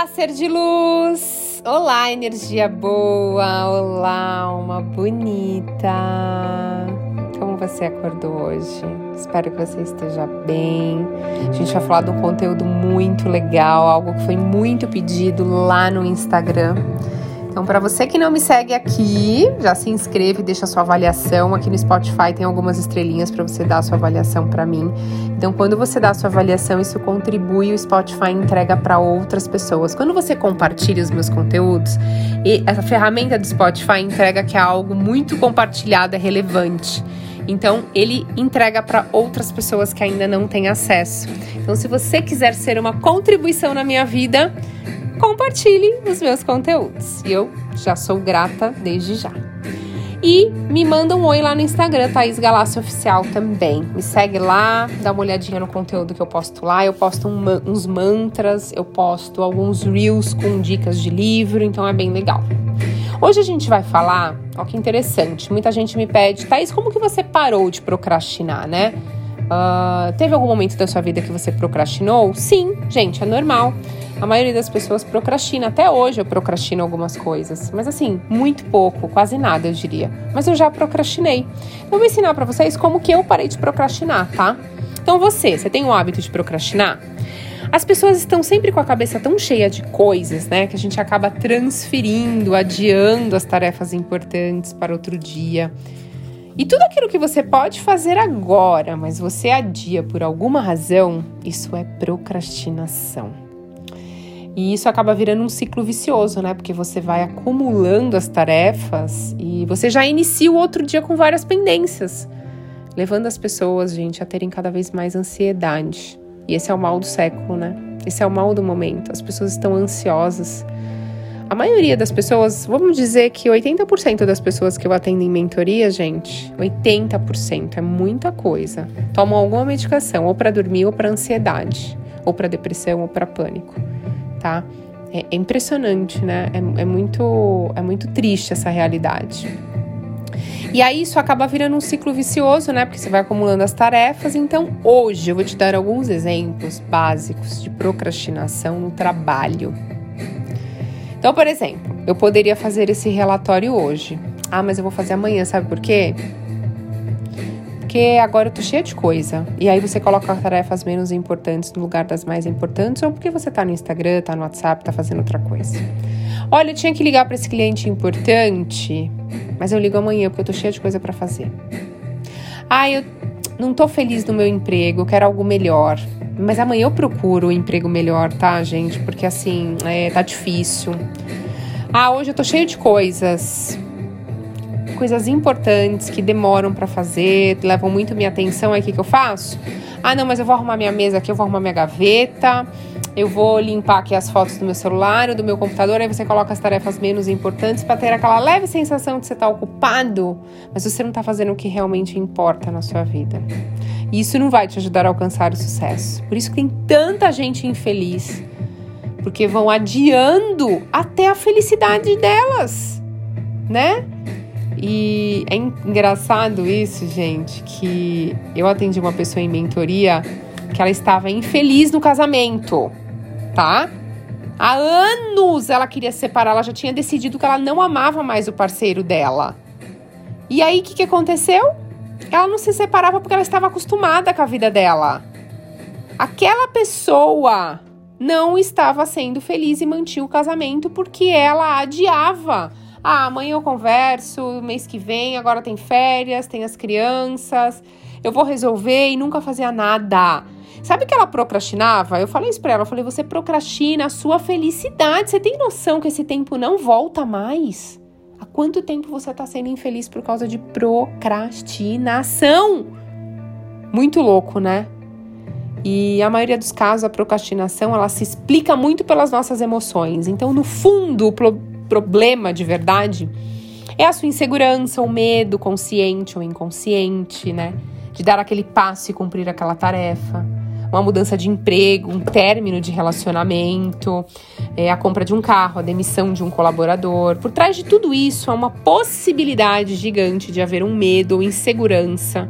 Olá, ser de luz! Olá, energia boa! Olá, alma bonita! Como você acordou hoje? Espero que você esteja bem. A gente vai falar de um conteúdo muito legal, algo que foi muito pedido lá no Instagram. Então, para você que não me segue aqui, já se inscreve, deixa sua avaliação. Aqui no Spotify tem algumas estrelinhas para você dar a sua avaliação para mim. Então, quando você dá a sua avaliação, isso contribui, o Spotify entrega para outras pessoas. Quando você compartilha os meus conteúdos, essa ferramenta do Spotify entrega que é algo muito compartilhado, é relevante. Então, ele entrega para outras pessoas que ainda não têm acesso. Então, se você quiser ser uma contribuição na minha vida, compartilhe os meus conteúdos. E eu já sou grata desde já. E me manda um oi lá no Instagram, Thaís Galácio Oficial também. Me segue lá, dá uma olhadinha no conteúdo que eu posto lá. Eu posto um, uns mantras, eu posto alguns reels com dicas de livro, então é bem legal. Hoje a gente vai falar, ó que interessante, muita gente me pede, Thaís, como que você parou de procrastinar, né? Uh, teve algum momento da sua vida que você procrastinou? Sim, gente, é normal. A maioria das pessoas procrastina. Até hoje eu procrastino algumas coisas, mas assim, muito pouco, quase nada, eu diria. Mas eu já procrastinei. Eu vou ensinar para vocês como que eu parei de procrastinar, tá? Então você, você tem o hábito de procrastinar? As pessoas estão sempre com a cabeça tão cheia de coisas, né, que a gente acaba transferindo, adiando as tarefas importantes para outro dia. E tudo aquilo que você pode fazer agora, mas você adia por alguma razão, isso é procrastinação. E isso acaba virando um ciclo vicioso, né? Porque você vai acumulando as tarefas e você já inicia o outro dia com várias pendências, levando as pessoas, gente, a terem cada vez mais ansiedade. E esse é o mal do século, né? Esse é o mal do momento. As pessoas estão ansiosas. A maioria das pessoas, vamos dizer que 80% das pessoas que eu atendo em mentoria, gente, 80% é muita coisa. Tomam alguma medicação, ou para dormir, ou para ansiedade, ou para depressão, ou para pânico tá? É, é impressionante, né? É, é, muito, é muito triste essa realidade. E aí isso acaba virando um ciclo vicioso, né? Porque você vai acumulando as tarefas. Então, hoje eu vou te dar alguns exemplos básicos de procrastinação no trabalho. Então, por exemplo, eu poderia fazer esse relatório hoje. Ah, mas eu vou fazer amanhã, sabe por quê? porque agora eu tô cheia de coisa. E aí você coloca tarefas menos importantes no lugar das mais importantes, ou porque você tá no Instagram, tá no WhatsApp, tá fazendo outra coisa. Olha, eu tinha que ligar para esse cliente importante, mas eu ligo amanhã porque eu tô cheia de coisa para fazer. Ah, eu não tô feliz no meu emprego, eu quero algo melhor. Mas amanhã eu procuro um emprego melhor, tá, gente? Porque assim, é, tá difícil. Ah, hoje eu tô cheio de coisas coisas importantes que demoram para fazer, levam muito minha atenção, aí o que, que eu faço? Ah, não, mas eu vou arrumar minha mesa aqui, eu vou arrumar minha gaveta, eu vou limpar aqui as fotos do meu celular do meu computador, aí você coloca as tarefas menos importantes para ter aquela leve sensação de você estar tá ocupado, mas você não está fazendo o que realmente importa na sua vida. E isso não vai te ajudar a alcançar o sucesso. Por isso que tem tanta gente infeliz, porque vão adiando até a felicidade delas, né? E é engraçado isso, gente, que eu atendi uma pessoa em mentoria que ela estava infeliz no casamento, tá? Há anos ela queria separar, ela já tinha decidido que ela não amava mais o parceiro dela. E aí o que, que aconteceu? Ela não se separava porque ela estava acostumada com a vida dela. Aquela pessoa não estava sendo feliz e mantinha o casamento porque ela adiava ah, amanhã eu converso, mês que vem, agora tem férias, tem as crianças, eu vou resolver e nunca fazia nada. Sabe que ela procrastinava? Eu falei isso pra ela, eu falei, você procrastina a sua felicidade. Você tem noção que esse tempo não volta mais? Há quanto tempo você tá sendo infeliz por causa de procrastinação? Muito louco, né? E a maioria dos casos, a procrastinação, ela se explica muito pelas nossas emoções. Então, no fundo, o problema de verdade é a sua insegurança, o medo consciente ou inconsciente, né? De dar aquele passo e cumprir aquela tarefa. Uma mudança de emprego, um término de relacionamento, é, a compra de um carro, a demissão de um colaborador. Por trás de tudo isso há uma possibilidade gigante de haver um medo ou insegurança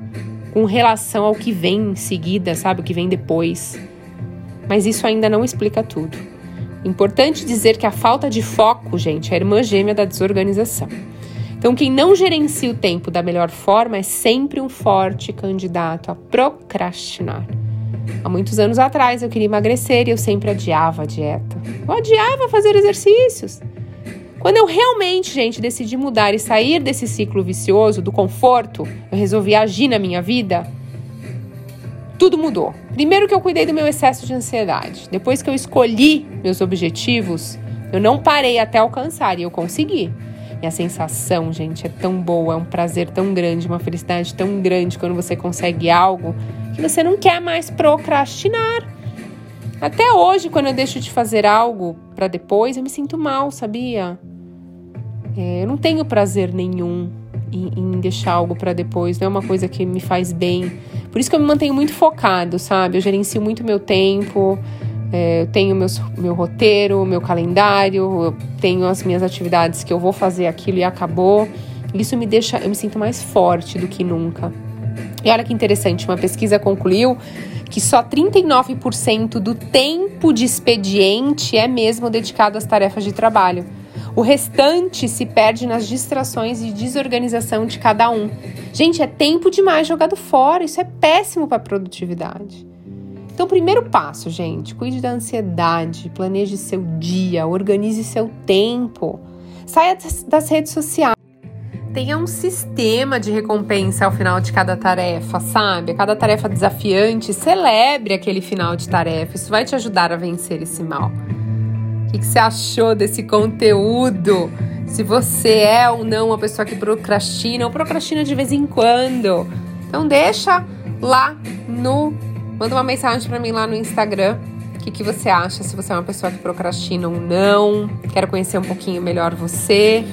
com relação ao que vem em seguida, sabe? O que vem depois. Mas isso ainda não explica tudo. Importante dizer que a falta de foco, gente, é a irmã gêmea da desorganização. Então, quem não gerencia o tempo da melhor forma é sempre um forte candidato a procrastinar. Há muitos anos atrás eu queria emagrecer e eu sempre adiava a dieta. Eu adiava fazer exercícios. Quando eu realmente, gente, decidi mudar e sair desse ciclo vicioso do conforto, eu resolvi agir na minha vida, tudo mudou. Primeiro que eu cuidei do meu excesso de ansiedade. Depois que eu escolhi meus objetivos, eu não parei até alcançar e eu consegui. E a sensação, gente, é tão boa, é um prazer tão grande, uma felicidade tão grande quando você consegue algo você não quer mais procrastinar. Até hoje, quando eu deixo de fazer algo para depois, eu me sinto mal, sabia? É, eu não tenho prazer nenhum em, em deixar algo para depois, não é uma coisa que me faz bem. Por isso que eu me mantenho muito focado, sabe? Eu gerencio muito meu tempo, é, eu tenho meus, meu roteiro, meu calendário, eu tenho as minhas atividades que eu vou fazer aquilo e acabou. Isso me deixa, eu me sinto mais forte do que nunca. E olha que interessante, uma pesquisa concluiu que só 39% do tempo de expediente é mesmo dedicado às tarefas de trabalho. O restante se perde nas distrações e desorganização de cada um. Gente, é tempo demais jogado fora, isso é péssimo para a produtividade. Então, primeiro passo, gente, cuide da ansiedade, planeje seu dia, organize seu tempo, saia das redes sociais. Tenha um sistema de recompensa ao final de cada tarefa, sabe? Cada tarefa desafiante, celebre aquele final de tarefa. Isso vai te ajudar a vencer esse mal. O que, que você achou desse conteúdo? Se você é ou não uma pessoa que procrastina ou procrastina de vez em quando. Então deixa lá no. Manda uma mensagem para mim lá no Instagram. O que, que você acha? Se você é uma pessoa que procrastina ou não. Quero conhecer um pouquinho melhor você.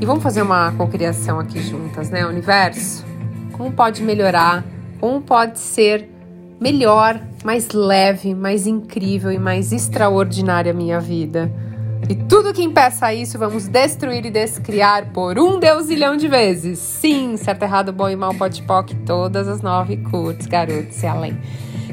E vamos fazer uma cocriação aqui juntas, né? Universo. Como pode melhorar? Como pode ser melhor, mais leve, mais incrível e mais extraordinária a minha vida. E tudo que impeça isso, vamos destruir e descriar por um deusilhão de vezes. Sim, certo, errado, bom e mal, pode poc, todas as nove curtos, garotos e além.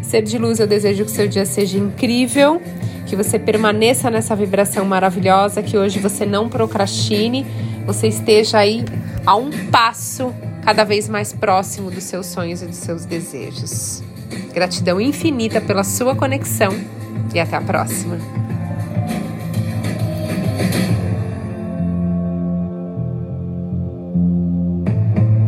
Ser de luz, eu desejo que seu dia seja incrível, que você permaneça nessa vibração maravilhosa, que hoje você não procrastine, você esteja aí a um passo cada vez mais próximo dos seus sonhos e dos seus desejos. Gratidão infinita pela sua conexão e até a próxima.